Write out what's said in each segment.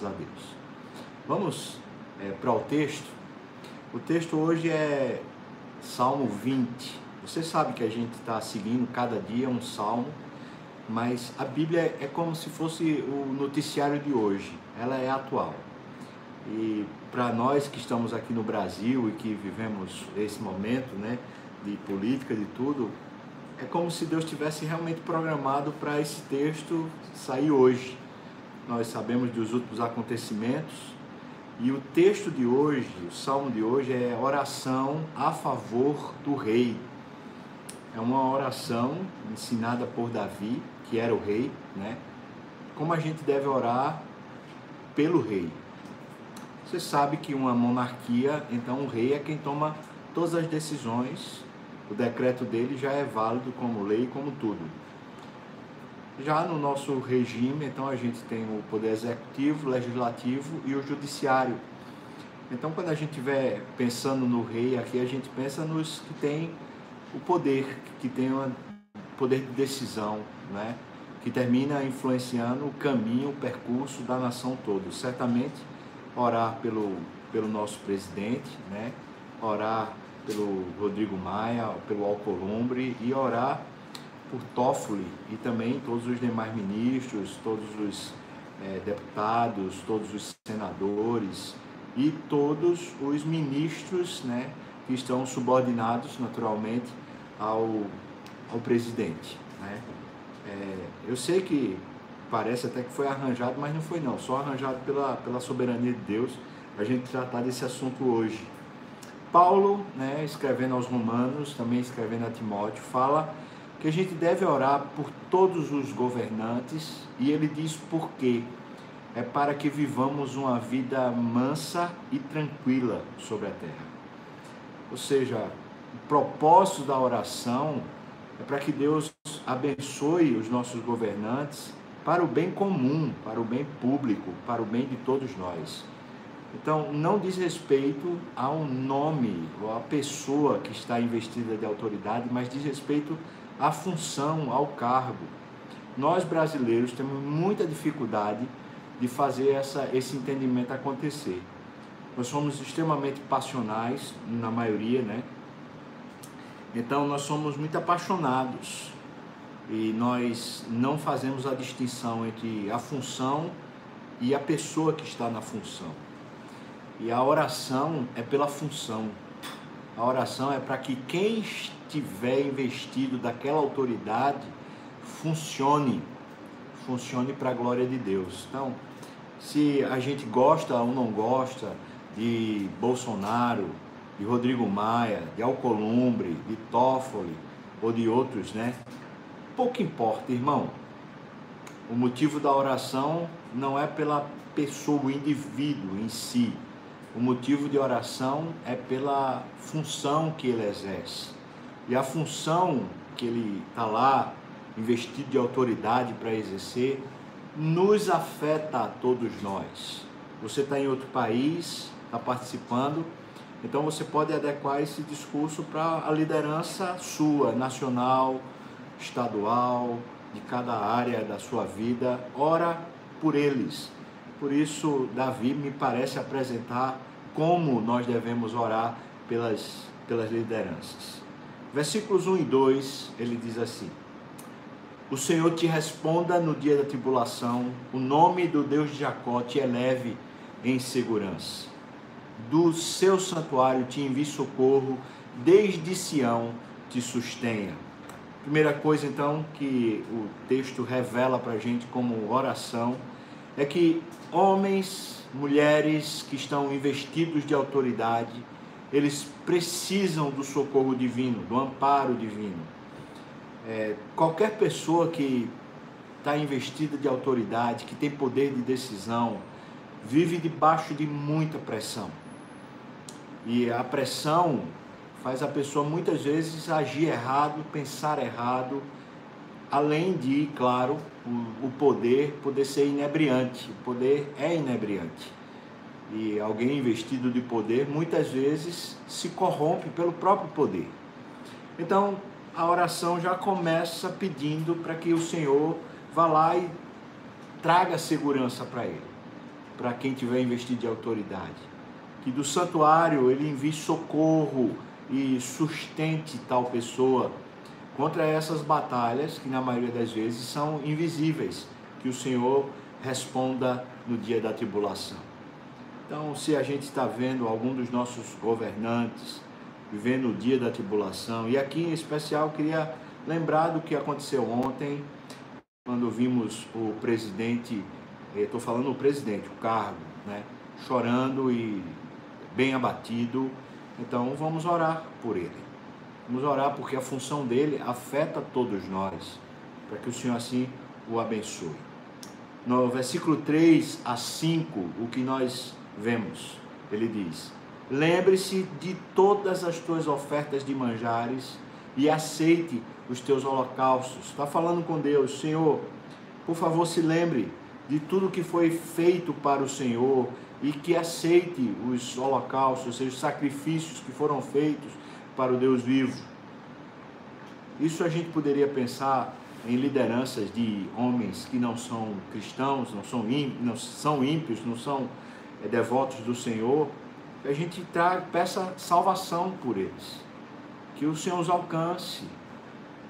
graças a Deus. Vamos é, para o texto. O texto hoje é Salmo 20. Você sabe que a gente está seguindo cada dia um salmo, mas a Bíblia é como se fosse o noticiário de hoje. Ela é atual. E para nós que estamos aqui no Brasil e que vivemos esse momento, né, de política, de tudo, é como se Deus tivesse realmente programado para esse texto sair hoje. Nós sabemos dos últimos acontecimentos e o texto de hoje, o salmo de hoje é oração a favor do rei. É uma oração ensinada por Davi, que era o rei, né? Como a gente deve orar pelo rei. Você sabe que uma monarquia, então o rei é quem toma todas as decisões o decreto dele já é válido como lei, como tudo. Já no nosso regime, então a gente tem o poder executivo, legislativo e o judiciário. Então, quando a gente estiver pensando no rei aqui, a gente pensa nos que têm o poder, que tem o poder de decisão, né? que termina influenciando o caminho, o percurso da nação toda. Certamente, orar pelo, pelo nosso presidente, né? orar pelo Rodrigo Maia, pelo Alcolumbre e orar por Toffoli e também todos os demais ministros, todos os é, deputados, todos os senadores e todos os ministros né, que estão subordinados naturalmente ao, ao presidente. Né? É, eu sei que parece até que foi arranjado, mas não foi não, só arranjado pela, pela soberania de Deus a gente tratar desse assunto hoje. Paulo, né, escrevendo aos Romanos, também escrevendo a Timóteo, fala que a gente deve orar por todos os governantes e ele diz por quê. É para que vivamos uma vida mansa e tranquila sobre a terra. Ou seja, o propósito da oração é para que Deus abençoe os nossos governantes para o bem comum, para o bem público, para o bem de todos nós. Então, não diz respeito ao nome ou à pessoa que está investida de autoridade, mas diz respeito à função, ao cargo. Nós brasileiros temos muita dificuldade de fazer essa, esse entendimento acontecer. Nós somos extremamente passionais, na maioria, né? Então, nós somos muito apaixonados e nós não fazemos a distinção entre a função e a pessoa que está na função. E a oração é pela função. A oração é para que quem estiver investido daquela autoridade funcione, funcione para a glória de Deus. Então, se a gente gosta ou não gosta de Bolsonaro, de Rodrigo Maia, de Alcolumbre, de Toffoli ou de outros, né? Pouco importa, irmão. O motivo da oração não é pela pessoa, o indivíduo em si, o motivo de oração é pela função que ele exerce. E a função que ele está lá, investido de autoridade para exercer, nos afeta a todos nós. Você está em outro país, está participando, então você pode adequar esse discurso para a liderança sua, nacional, estadual, de cada área da sua vida. Ora por eles por isso, Davi me parece apresentar como nós devemos orar pelas, pelas lideranças. Versículos 1 e 2, ele diz assim: O Senhor te responda no dia da tribulação, o nome do Deus de Jacó te eleve em segurança. Do seu santuário te envie socorro, desde Sião te sustenha. Primeira coisa, então, que o texto revela para a gente como oração é que homens, mulheres que estão investidos de autoridade, eles precisam do socorro divino, do amparo divino. É, qualquer pessoa que está investida de autoridade, que tem poder de decisão, vive debaixo de muita pressão. E a pressão faz a pessoa muitas vezes agir errado, pensar errado, além de, claro, o, poder poder ser inebriante. O poder é inebriante. E alguém investido de poder muitas vezes se corrompe pelo próprio poder. Então, a oração já começa pedindo para que o Senhor vá lá e traga segurança para ele. para quem tiver investido de autoridade. Que do santuário ele envie socorro e sustente tal pessoa contra essas batalhas que na maioria das vezes são invisíveis, que o Senhor responda no dia da tribulação. Então, se a gente está vendo algum dos nossos governantes vivendo o dia da tribulação, e aqui em especial queria lembrar do que aconteceu ontem, quando vimos o presidente, estou falando o presidente, o cargo, né, chorando e bem abatido. Então, vamos orar por ele. Vamos orar porque a função dele afeta todos nós, para que o Senhor assim o abençoe. No versículo 3 a 5, o que nós vemos, ele diz: Lembre-se de todas as tuas ofertas de manjares e aceite os teus holocaustos. Está falando com Deus, Senhor, por favor, se lembre de tudo que foi feito para o Senhor e que aceite os holocaustos, ou seja, os sacrifícios que foram feitos para o Deus vivo. Isso a gente poderia pensar em lideranças de homens que não são cristãos, não são ímpios, não são, ímpios, não são é, devotos do Senhor, a gente traga, peça salvação por eles, que o Senhor os alcance.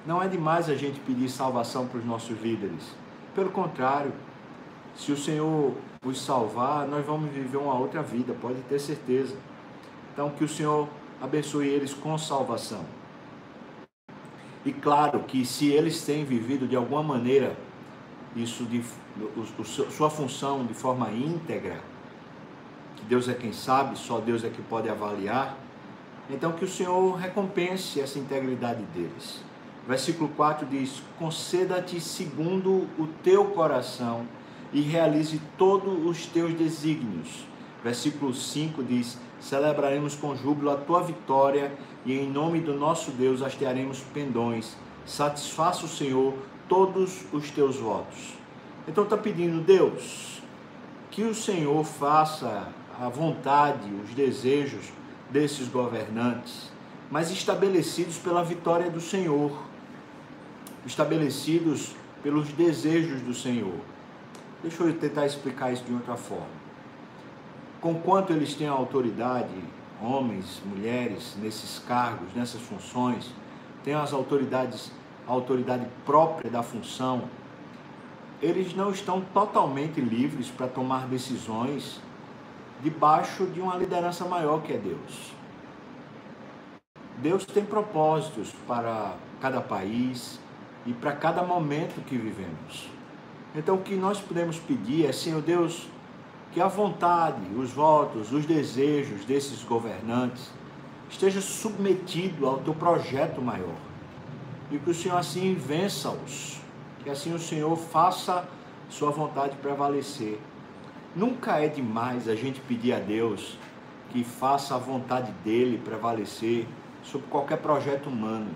Não é demais a gente pedir salvação para os nossos líderes. Pelo contrário, se o Senhor os salvar, nós vamos viver uma outra vida, pode ter certeza. Então, que o Senhor abençoe eles com salvação. E claro que se eles têm vivido de alguma maneira isso de o, o, sua função de forma íntegra, que Deus é quem sabe, só Deus é que pode avaliar, então que o Senhor recompense essa integridade deles. Versículo 4 diz: Conceda-te segundo o teu coração e realize todos os teus desígnios. Versículo 5 diz: celebraremos com júbilo a tua vitória e em nome do nosso Deus hastearemos pendões. Satisfaça o Senhor todos os teus votos. Então está pedindo, Deus, que o Senhor faça a vontade, os desejos desses governantes, mas estabelecidos pela vitória do Senhor, estabelecidos pelos desejos do Senhor. Deixa eu tentar explicar isso de outra forma conquanto eles têm autoridade, homens, mulheres, nesses cargos, nessas funções, têm as autoridades, a autoridade própria da função, eles não estão totalmente livres para tomar decisões debaixo de uma liderança maior que é Deus. Deus tem propósitos para cada país e para cada momento que vivemos. Então, o que nós podemos pedir é, Senhor Deus, que a vontade, os votos, os desejos desses governantes esteja submetido ao teu projeto maior. E que o Senhor assim vença-os, que assim o Senhor faça sua vontade prevalecer. Nunca é demais a gente pedir a Deus que faça a vontade dele prevalecer sobre qualquer projeto humano.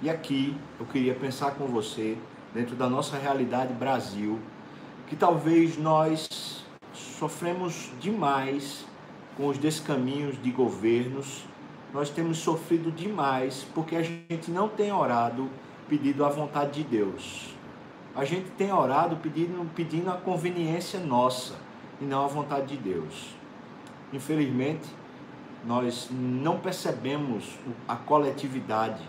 E aqui eu queria pensar com você, dentro da nossa realidade Brasil, que talvez nós sofremos demais com os descaminhos de governos, nós temos sofrido demais porque a gente não tem orado pedindo a vontade de Deus. A gente tem orado pedindo, pedindo a conveniência nossa e não a vontade de Deus. Infelizmente, nós não percebemos a coletividade,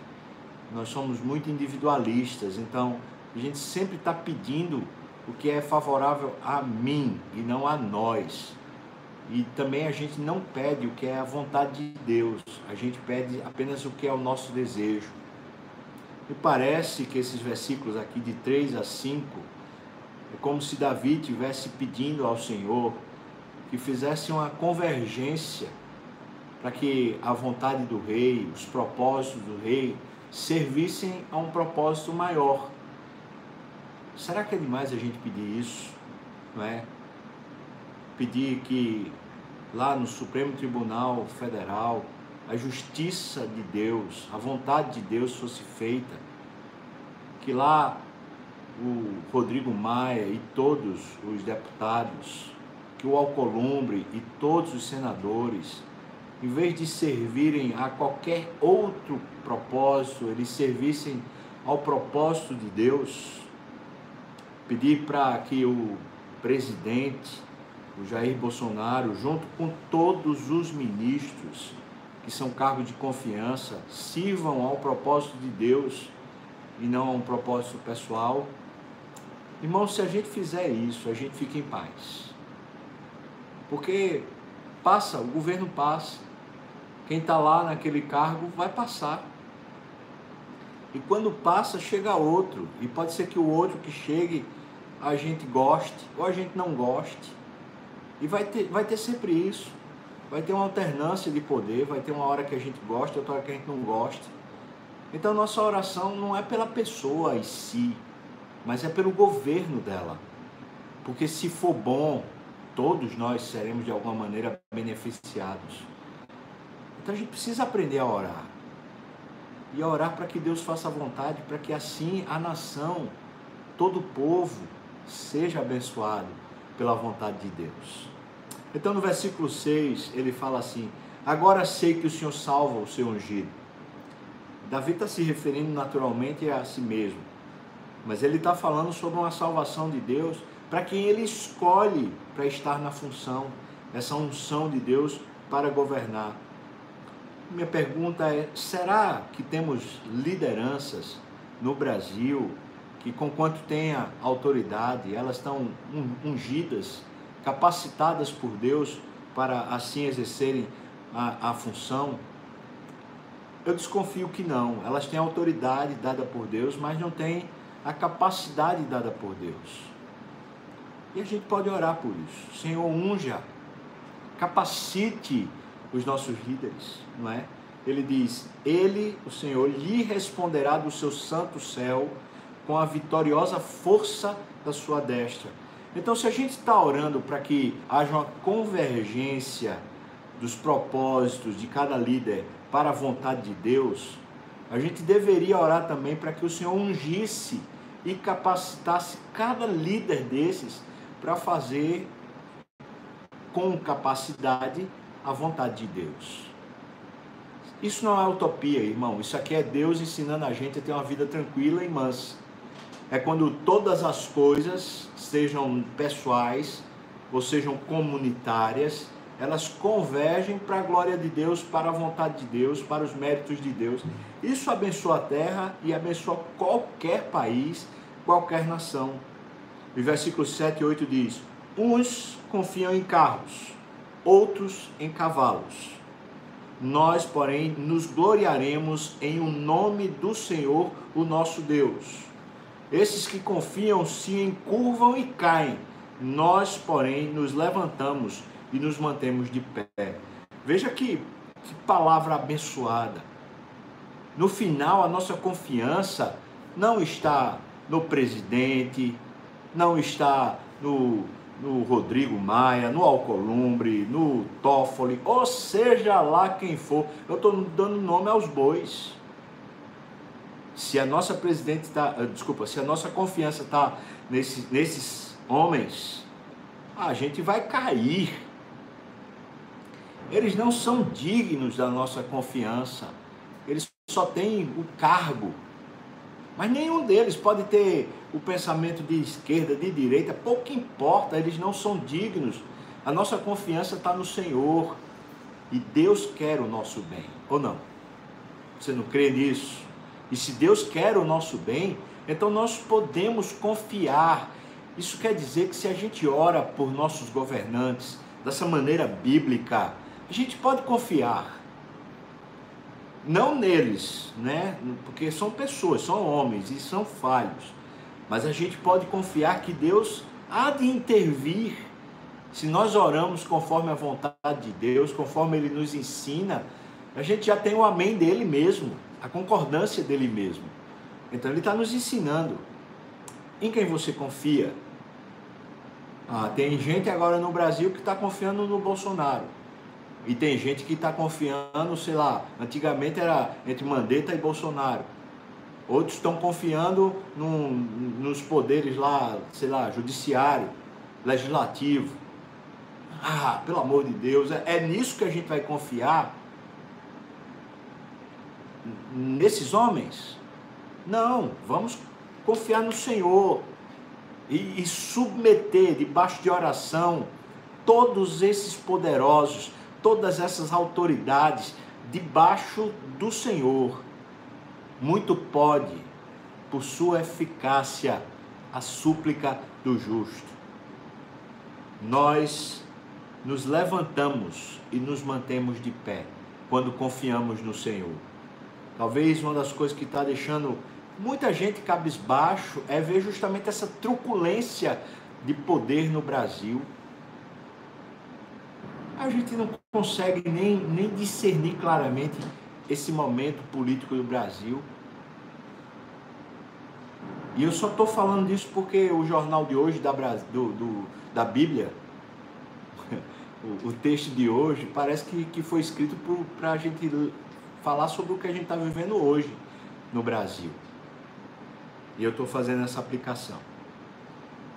nós somos muito individualistas, então a gente sempre está pedindo o que é favorável a mim e não a nós. E também a gente não pede o que é a vontade de Deus, a gente pede apenas o que é o nosso desejo. Me parece que esses versículos aqui de 3 a 5 é como se Davi tivesse pedindo ao Senhor que fizesse uma convergência para que a vontade do rei, os propósitos do rei servissem a um propósito maior Será que é demais a gente pedir isso? Não é? Pedir que lá no Supremo Tribunal Federal a justiça de Deus, a vontade de Deus fosse feita, que lá o Rodrigo Maia e todos os deputados, que o Alcolumbre e todos os senadores, em vez de servirem a qualquer outro propósito, eles servissem ao propósito de Deus, pedir para que o presidente, o Jair Bolsonaro, junto com todos os ministros que são cargos de confiança, sirvam ao propósito de Deus e não a um propósito pessoal. Irmão, se a gente fizer isso, a gente fica em paz. Porque passa, o governo passa. Quem está lá naquele cargo vai passar. E quando passa, chega outro. E pode ser que o outro que chegue a gente goste ou a gente não goste. E vai ter, vai ter sempre isso. Vai ter uma alternância de poder, vai ter uma hora que a gente gosta, outra hora que a gente não gosta. Então nossa oração não é pela pessoa em si, mas é pelo governo dela. Porque se for bom, todos nós seremos de alguma maneira beneficiados. Então a gente precisa aprender a orar. E a orar para que Deus faça a vontade, para que assim a nação, todo o povo, seja abençoado pela vontade de Deus. Então no versículo 6 ele fala assim: Agora sei que o Senhor salva o seu ungido. Davi está se referindo naturalmente a si mesmo, mas ele está falando sobre uma salvação de Deus para quem ele escolhe para estar na função, essa unção de Deus para governar. Minha pergunta é: será que temos lideranças no Brasil que, conquanto tenha autoridade, elas estão ungidas capacitadas por Deus para assim exercerem a, a função? Eu desconfio que não. Elas têm autoridade dada por Deus, mas não têm a capacidade dada por Deus. E a gente pode orar por isso. Senhor, unja, capacite os nossos líderes, não é? Ele diz: Ele, o Senhor, lhe responderá do seu santo céu com a vitoriosa força da sua destra então, se a gente está orando para que haja uma convergência dos propósitos de cada líder para a vontade de Deus, a gente deveria orar também para que o Senhor ungisse e capacitasse cada líder desses para fazer com capacidade a vontade de Deus. Isso não é utopia, irmão. Isso aqui é Deus ensinando a gente a ter uma vida tranquila e mansa é quando todas as coisas, sejam pessoais ou sejam comunitárias, elas convergem para a glória de Deus, para a vontade de Deus, para os méritos de Deus. Isso abençoa a terra e abençoa qualquer país, qualquer nação. O versículo 7 e 8 diz: Uns confiam em carros, outros em cavalos. Nós, porém, nos gloriaremos em o um nome do Senhor, o nosso Deus. Esses que confiam se encurvam e caem. Nós, porém, nos levantamos e nos mantemos de pé. Veja que, que palavra abençoada. No final, a nossa confiança não está no presidente, não está no, no Rodrigo Maia, no Alcolumbre, no Toffoli, ou seja lá quem for. Eu estou dando nome aos bois se a nossa presidente está, ah, desculpa, se a nossa confiança está nesse, nesses homens, a gente vai cair. Eles não são dignos da nossa confiança. Eles só têm o cargo. Mas nenhum deles pode ter o pensamento de esquerda, de direita, pouco importa, eles não são dignos. A nossa confiança está no Senhor. E Deus quer o nosso bem, ou não? Você não crê nisso? E se Deus quer o nosso bem, então nós podemos confiar. Isso quer dizer que se a gente ora por nossos governantes dessa maneira bíblica, a gente pode confiar. Não neles, né? Porque são pessoas, são homens e são falhos. Mas a gente pode confiar que Deus há de intervir. Se nós oramos conforme a vontade de Deus, conforme Ele nos ensina, a gente já tem o amém dele mesmo a concordância dele mesmo. Então ele está nos ensinando em quem você confia. Ah, tem gente agora no Brasil que está confiando no Bolsonaro. E tem gente que está confiando, sei lá, antigamente era entre Mandetta e Bolsonaro. Outros estão confiando num, nos poderes lá, sei lá, judiciário, legislativo. Ah, pelo amor de Deus, é, é nisso que a gente vai confiar nesses homens? Não, vamos confiar no Senhor e, e submeter debaixo de oração todos esses poderosos, todas essas autoridades debaixo do Senhor. Muito pode, por sua eficácia, a súplica do justo. Nós nos levantamos e nos mantemos de pé quando confiamos no Senhor. Talvez uma das coisas que está deixando muita gente cabisbaixo é ver justamente essa truculência de poder no Brasil. A gente não consegue nem, nem discernir claramente esse momento político do Brasil. E eu só estou falando disso porque o jornal de hoje da, do, do da Bíblia, o, o, texto de hoje, parece que, que foi escrito para a gente falar sobre o que a gente está vivendo hoje no Brasil. E eu estou fazendo essa aplicação.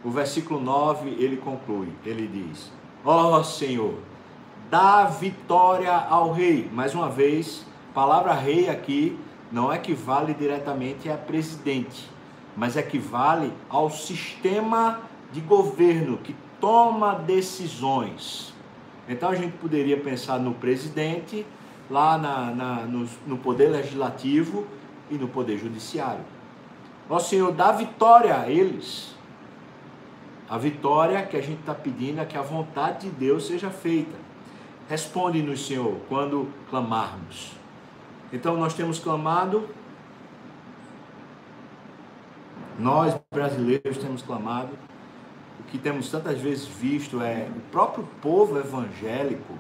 O versículo 9 ele conclui, ele diz: Ó oh, Senhor, dá vitória ao rei. Mais uma vez, palavra rei aqui não equivale diretamente a presidente, mas equivale ao sistema de governo que toma decisões. Então a gente poderia pensar no presidente, lá na, na no, no poder legislativo e no poder judiciário. Ó Senhor, dá vitória a eles. A vitória que a gente está pedindo é que a vontade de Deus seja feita. Responde-nos, Senhor, quando clamarmos. Então nós temos clamado, nós brasileiros temos clamado, o que temos tantas vezes visto é o próprio povo evangélico,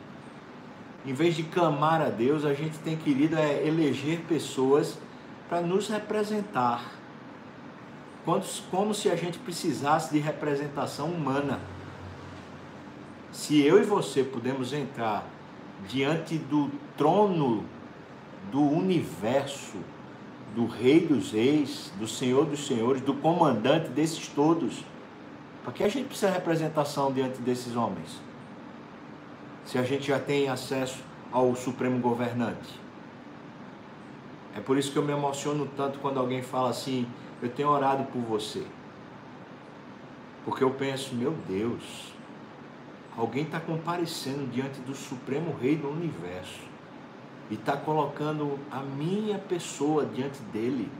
em vez de clamar a Deus, a gente tem querido é eleger pessoas para nos representar como se a gente precisasse de representação humana. Se eu e você podemos entrar diante do trono do universo, do Rei dos Reis, do Senhor dos Senhores, do comandante desses todos, para que a gente precisa de representação diante desses homens? Se a gente já tem acesso ao Supremo Governante. É por isso que eu me emociono tanto quando alguém fala assim: eu tenho orado por você. Porque eu penso, meu Deus, alguém está comparecendo diante do Supremo Rei do Universo e está colocando a minha pessoa diante dele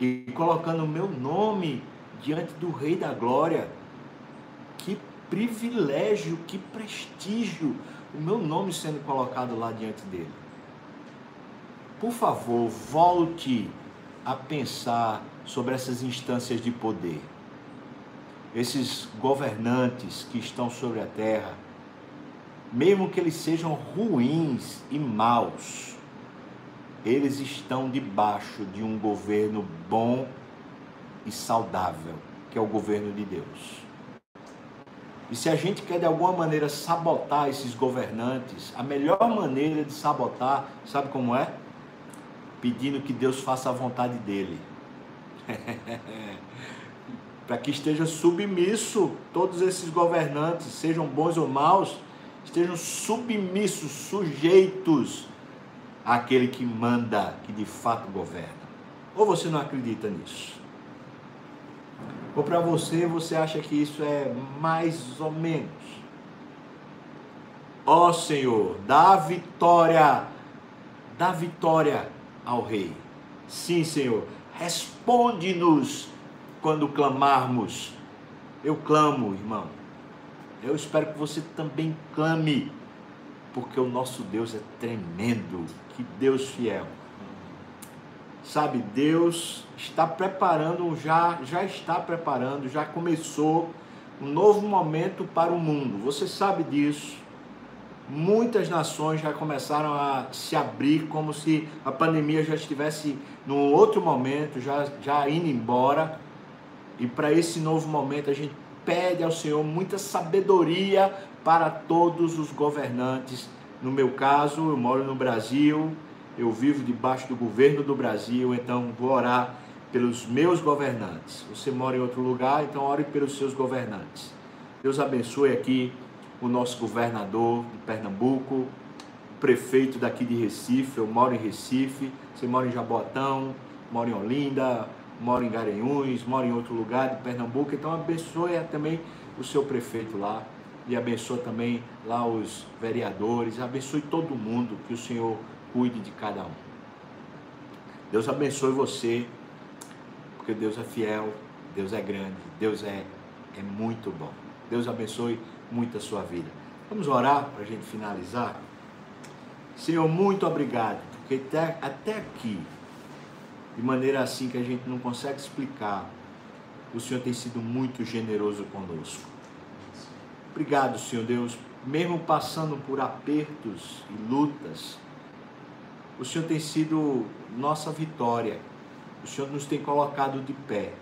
e colocando o meu nome diante do Rei da Glória. Privilégio, que prestígio o meu nome sendo colocado lá diante dele. Por favor, volte a pensar sobre essas instâncias de poder. Esses governantes que estão sobre a terra, mesmo que eles sejam ruins e maus, eles estão debaixo de um governo bom e saudável, que é o governo de Deus. E se a gente quer de alguma maneira sabotar esses governantes, a melhor maneira de sabotar, sabe como é? Pedindo que Deus faça a vontade dele. para que esteja submisso todos esses governantes, sejam bons ou maus, estejam submissos, sujeitos àquele que manda, que de fato governa. Ou você não acredita nisso? Ou para você, você acha que isso é mais ou menos? Ó oh, Senhor, dá vitória, dá vitória ao Rei. Sim, Senhor, Responde-nos quando clamarmos. Eu clamo, irmão. Eu espero que você também clame, porque o nosso Deus é tremendo. Que Deus fiel. Sabe, Deus está preparando, já, já está preparando, já começou um novo momento para o mundo. Você sabe disso muitas nações já começaram a se abrir como se a pandemia já estivesse num outro momento, já, já indo embora. E para esse novo momento a gente pede ao Senhor muita sabedoria para todos os governantes. No meu caso, eu moro no Brasil, eu vivo debaixo do governo do Brasil, então vou orar pelos meus governantes. Você mora em outro lugar, então ore pelos seus governantes. Deus abençoe aqui o nosso governador de Pernambuco, prefeito daqui de Recife, eu moro em Recife, você mora em Jabotão, mora em Olinda, mora em Garanhuns, mora em outro lugar de Pernambuco, então abençoe também o seu prefeito lá, e abençoa também lá os vereadores, abençoe todo mundo, que o Senhor cuide de cada um. Deus abençoe você, porque Deus é fiel, Deus é grande, Deus é, é muito bom. Deus abençoe muito a sua vida. Vamos orar para a gente finalizar? Senhor, muito obrigado, porque até, até aqui, de maneira assim que a gente não consegue explicar, o Senhor tem sido muito generoso conosco. Obrigado, Senhor Deus, mesmo passando por apertos e lutas, o Senhor tem sido nossa vitória. O Senhor nos tem colocado de pé.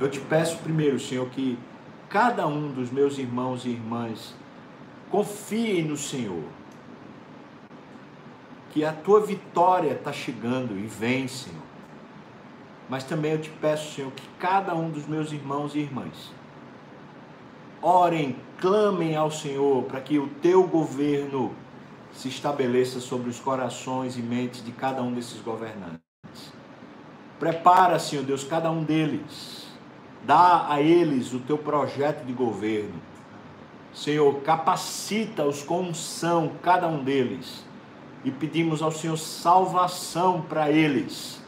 Eu te peço primeiro, Senhor, que cada um dos meus irmãos e irmãs confiem no Senhor. Que a tua vitória está chegando e vem, Senhor. Mas também eu te peço, Senhor, que cada um dos meus irmãos e irmãs orem, clamem ao Senhor para que o teu governo se estabeleça sobre os corações e mentes de cada um desses governantes. Prepara, Senhor Deus, cada um deles. Dá a eles o teu projeto de governo. Senhor, capacita-os com unção, cada um deles. E pedimos ao Senhor salvação para eles.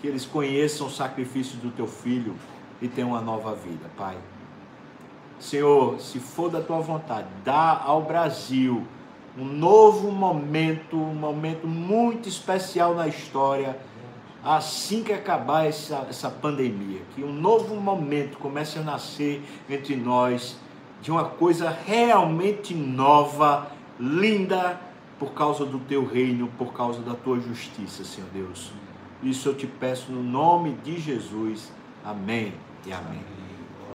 Que eles conheçam o sacrifício do teu filho e tenham uma nova vida, Pai. Senhor, se for da tua vontade, dá ao Brasil um novo momento, um momento muito especial na história, assim que acabar essa, essa pandemia. Que um novo momento comece a nascer entre nós, de uma coisa realmente nova, linda, por causa do teu reino, por causa da tua justiça, Senhor Deus. Isso eu te peço no nome de Jesus. Amém e amém.